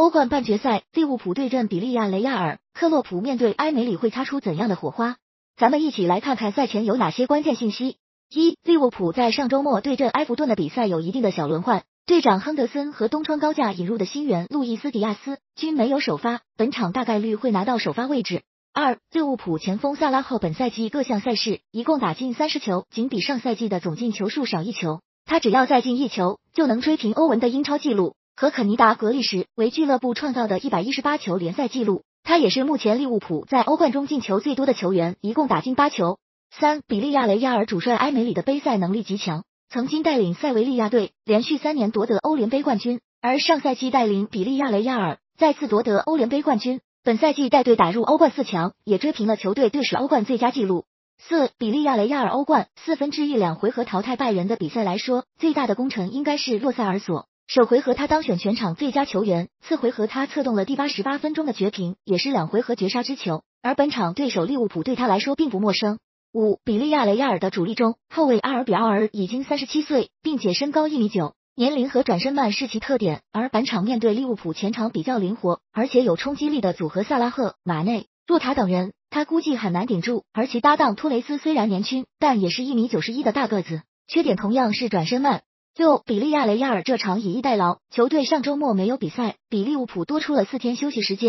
欧冠半决赛，利物浦对阵比利亚雷亚尔，克洛普面对埃梅里会擦出怎样的火花？咱们一起来看看赛前有哪些关键信息。一、利物浦在上周末对阵埃弗顿的比赛有一定的小轮换，队长亨德森和东窗高价引入的新援路易斯迪亚斯均没有首发，本场大概率会拿到首发位置。二、利物浦前锋萨拉赫本赛季各项赛事一共打进三十球，仅比上赛季的总进球数少一球。他只要再进一球，就能追平欧文的英超纪录和肯尼达格利什为俱乐部创造的一百一十八球联赛纪录。他也是目前利物浦在欧冠中进球最多的球员，一共打进八球。三、比利亚雷亚尔主帅埃梅里的杯赛能力极强，曾经带领塞维利亚队连续三年夺得欧联杯冠军，而上赛季带领比利亚雷亚尔再次夺得欧联杯冠军，本赛季带队打入欧冠四强，也追平了球队队史欧冠最佳纪录。四、比利亚雷亚尔欧冠四分之一两回合淘汰拜仁的比赛来说，最大的功臣应该是洛塞尔索。首回合他当选全场最佳球员，次回合他策动了第八十八分钟的绝平，也是两回合绝杀之球。而本场对手利物浦对他来说并不陌生。五、比利亚雷亚尔的主力中，后卫阿尔比奥尔已经三十七岁，并且身高一米九，年龄和转身慢是其特点。而本场面对利物浦前场比较灵活，而且有冲击力的组合萨拉赫、马内、若塔等人，他估计很难顶住。而其搭档托雷斯虽然年轻，但也是一米九十一的大个子，缺点同样是转身慢。六、比利亚雷亚尔这场以逸待劳，球队上周末没有比赛，比利物浦多出了四天休息时间。